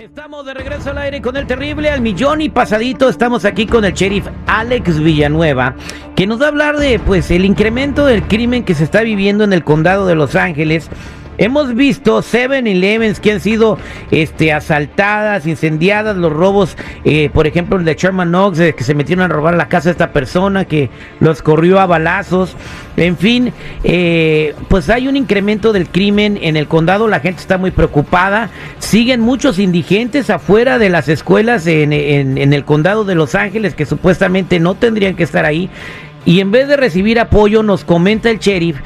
Estamos de regreso al aire con el terrible al millón y pasadito. Estamos aquí con el sheriff Alex Villanueva, que nos va a hablar de pues el incremento del crimen que se está viviendo en el condado de Los Ángeles Hemos visto 7-Elevens que han sido este, asaltadas, incendiadas, los robos, eh, por ejemplo, el de Sherman Knox, que se metieron a robar la casa de esta persona, que los corrió a balazos. En fin, eh, pues hay un incremento del crimen en el condado, la gente está muy preocupada. Siguen muchos indigentes afuera de las escuelas en el condado de Los Ángeles que supuestamente no tendrían que estar ahí. Y en vez de recibir apoyo, nos comenta el sheriff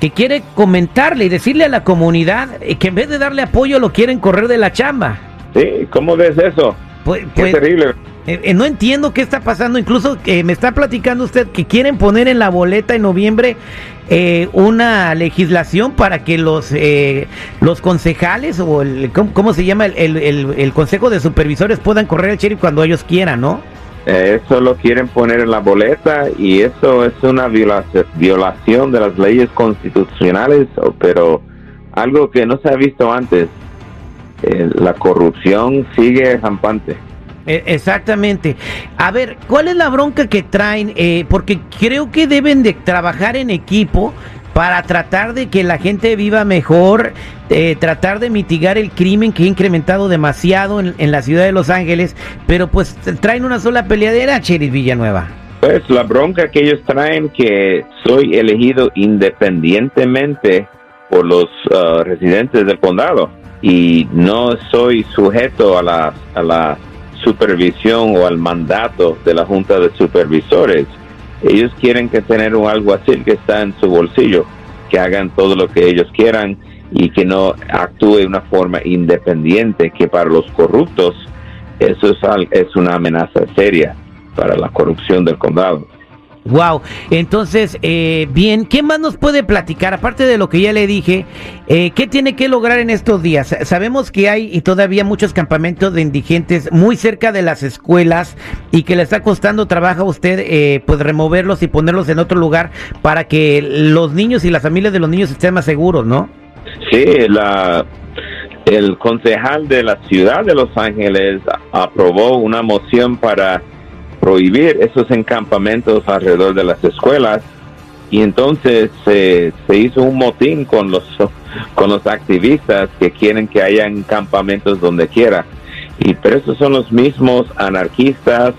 que quiere comentarle y decirle a la comunidad que en vez de darle apoyo lo quieren correr de la chamba. Sí, ¿cómo ves eso? Pues, qué pues, terrible. Eh, eh, no entiendo qué está pasando. Incluso que me está platicando usted que quieren poner en la boleta en noviembre eh, una legislación para que los los concejales o el ¿cómo, se llama el, el, consejo de supervisores puedan correr el sheriff cuando ellos quieran, ¿no? Eso lo quieren poner en la boleta y eso es una violación de las leyes constitucionales, pero algo que no se ha visto antes. Eh, la corrupción sigue rampante. E, exactamente. A ver, ¿cuál es la bronca que traen? Eh, porque creo que deben de trabajar en equipo para tratar de que la gente viva mejor, eh, tratar de mitigar el crimen que ha incrementado demasiado en, la ciudad de Los Ángeles, pero pues traen una sola peleadera, Cheris Villanueva. Pues la bronca que ellos traen que soy elegido independientemente por los uh, residentes del condado y no soy sujeto a la, a la supervisión o al mandato de la Junta de Supervisores ellos quieren que tener un algo así que está en su bolsillo, que hagan todo lo que ellos quieran y que no actúe de una forma independiente, que para los corruptos eso es, es una amenaza seria para la corrupción del condado. Wow, entonces, eh, bien, ¿qué más nos puede platicar? Aparte de lo que ya le dije, eh, ¿qué tiene que lograr en estos días? Sabemos que hay y todavía muchos campamentos de indigentes muy cerca de las escuelas y que le está costando trabajo a usted eh, pues removerlos y ponerlos en otro lugar para que los niños y las familias de los niños estén más seguros, ¿no? Sí, la, el concejal de la ciudad de Los Ángeles aprobó una moción para prohibir esos encampamentos alrededor de las escuelas y entonces se hizo un motín con los con los activistas que quieren que haya campamentos donde quiera y pero esos son los mismos anarquistas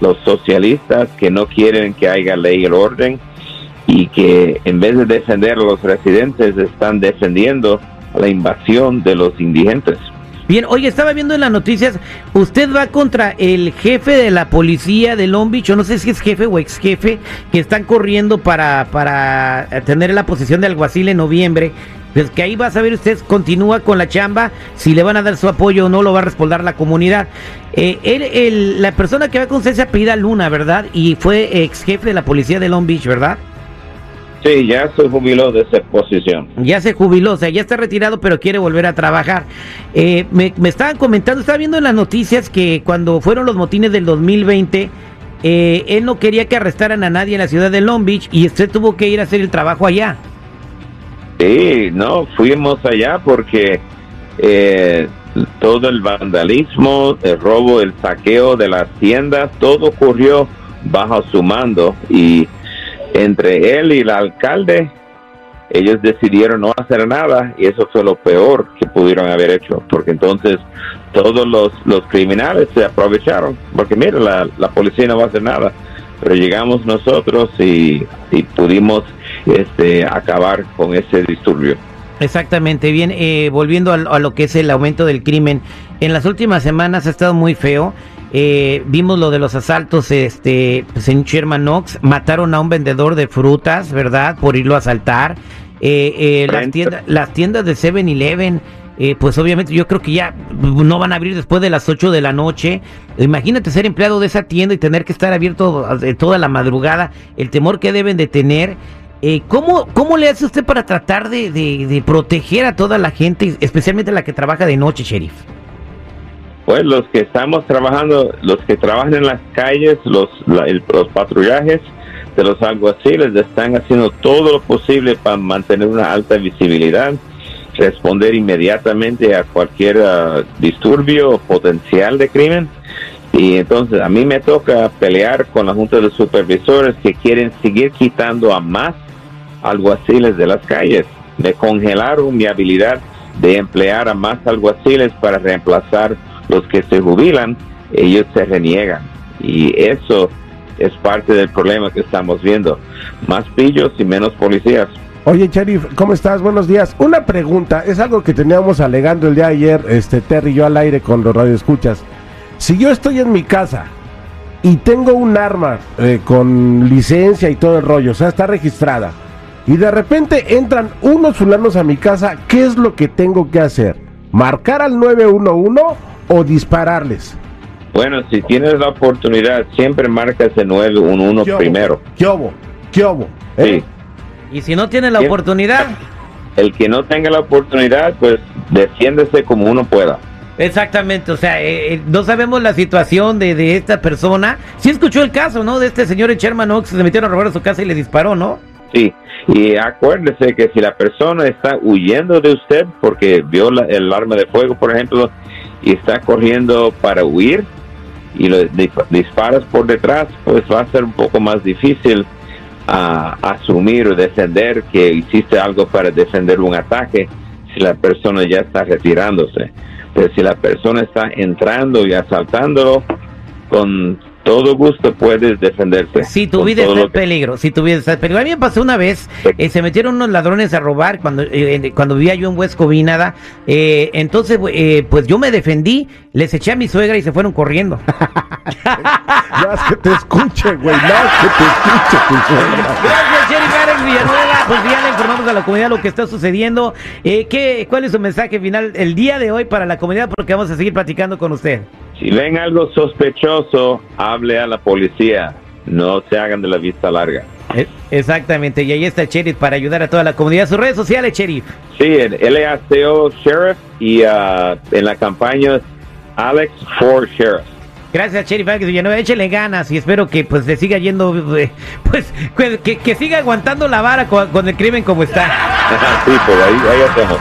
los socialistas que no quieren que haya ley y orden y que en vez de defender a los residentes están defendiendo la invasión de los indigentes. Bien, oye, estaba viendo en las noticias, usted va contra el jefe de la policía de Long Beach, o no sé si es jefe o ex jefe, que están corriendo para, para tener la posición de alguacil en noviembre. Pues que ahí va a saber usted, continúa con la chamba, si le van a dar su apoyo o no, lo va a respaldar la comunidad. Eh, él, la persona que va con usted se apellida Luna, ¿verdad? Y fue ex jefe de la policía de Long Beach, ¿verdad? Sí, ya se jubiló de esa posición. Ya se jubiló, o sea, ya está retirado, pero quiere volver a trabajar. Eh, me, estaban comentando, estaba viendo en las noticias que cuando fueron los motines del 2020, eh, él no quería que arrestaran a nadie en la ciudad de Long Beach y usted tuvo que ir a hacer el trabajo allá. Sí, no, fuimos allá porque eh, todo el vandalismo, el robo, el saqueo de las tiendas, todo ocurrió bajo su mando y entre él y el alcalde, ellos decidieron no hacer nada y eso fue lo peor que pudieron haber hecho, porque entonces todos los, los criminales se aprovecharon, porque mira, la, la policía no va a hacer nada, pero llegamos nosotros y, pudimos este, acabar con ese disturbio. Exactamente, bien, eh, volviendo a, lo que es el aumento del crimen, en las últimas semanas ha estado muy feo. Eh, vimos lo de los asaltos este, pues en Sherman Knox. Mataron a un vendedor de frutas, ¿verdad? Por irlo a asaltar. Eh, eh, las, tiendas, las tiendas de 7-Eleven, pues obviamente yo creo que ya no van a abrir después de las 8 de la noche. Imagínate ser empleado de esa tienda y tener que estar abierto toda la madrugada. El temor que deben de tener. ¿cómo, ¿Cómo le hace usted para tratar de, de proteger a toda la gente, especialmente la que trabaja de noche, sheriff? Pues los que estamos trabajando, los que trabajan en las calles, los, los patrullajes de los alguaciles están haciendo todo lo posible para mantener una alta visibilidad responder inmediatamente a cualquier uh, disturbio potencial de crimen. Y entonces a mí me toca pelear con la Junta de Supervisores que quieren seguir quitando a más alguaciles de las calles. Me congelaron mi habilidad de emplear a más alguaciles para reemplazar los que se jubilan. Ellos se reniegan. Y eso es parte del problema que estamos viendo. Más pillos y menos policías. Oye, Sheriff, ¿cómo estás? Buenos días. Una pregunta, es algo que teníamos alegando el día de ayer, este Terry y yo al aire con los radioescuchas. Si yo estoy en mi casa y tengo un arma eh, con licencia y todo el rollo, o sea, está registrada, y de repente entran unos fulanos a mi casa, ¿qué es lo que tengo que hacer? ¿Marcar al 911 o dispararles? Bueno, si tienes la oportunidad, siempre marcas el 911 primero. ¿Qué obo? ¿Qué obo? Sí. Y si no tiene la oportunidad, El que no tenga la oportunidad, pues defiéndese como uno pueda. exactamente, o sea, eh, eh, no sabemos la situación de, de esta persona. Sí escuchó el caso, ¿no? De este señor en Sherman Oaks, se metieron a robar a su casa y le disparó, ¿no? Sí, y acuérdese que si la persona está huyendo de usted porque vio la- el arma de fuego, por ejemplo, y está corriendo para huir y lo di- disparas por detrás, pues va a ser un poco más difícil a asumir o defender que hiciste algo para defender un ataque si la persona ya está retirándose. Pero si la persona está entrando y asaltándolo, con todo gusto puedes defenderse. Si tu vida está que- peligro, si tu vida está en peligro. A mí me pasó una vez, eh, se metieron unos ladrones a robar cuando eh, cuando vivía yo en West Covina, eh, entonces eh, pues yo me defendí, les eché a mi suegra y se fueron corriendo. No es que te escuche, güey, no es que te escuche, tu suegra. Gracias, Sheriff Alex Villanueva. Pues ya le informamos a la comunidad lo que está sucediendo. Eh, ¿qué, ¿Cuál es su mensaje final el día de hoy para la comunidad? Porque vamos a seguir platicando con usted. Si ven algo sospechoso, hable a la policía. No se hagan de la vista larga. Eh, Exactamente, y ahí está el Sheriff para ayudar a toda la comunidad. Sus redes sociales, Sheriff. Sí, el LACO Sheriff y ah, en la campaña Alex for Sheriff. Gracias, Sheriff Alex Villanueva. Échele ganas y espero que pues le siga yendo, eh, pues que, que- que siga aguantando la vara con, con el crimen como está. sí, pues ahí, ahí hacemos.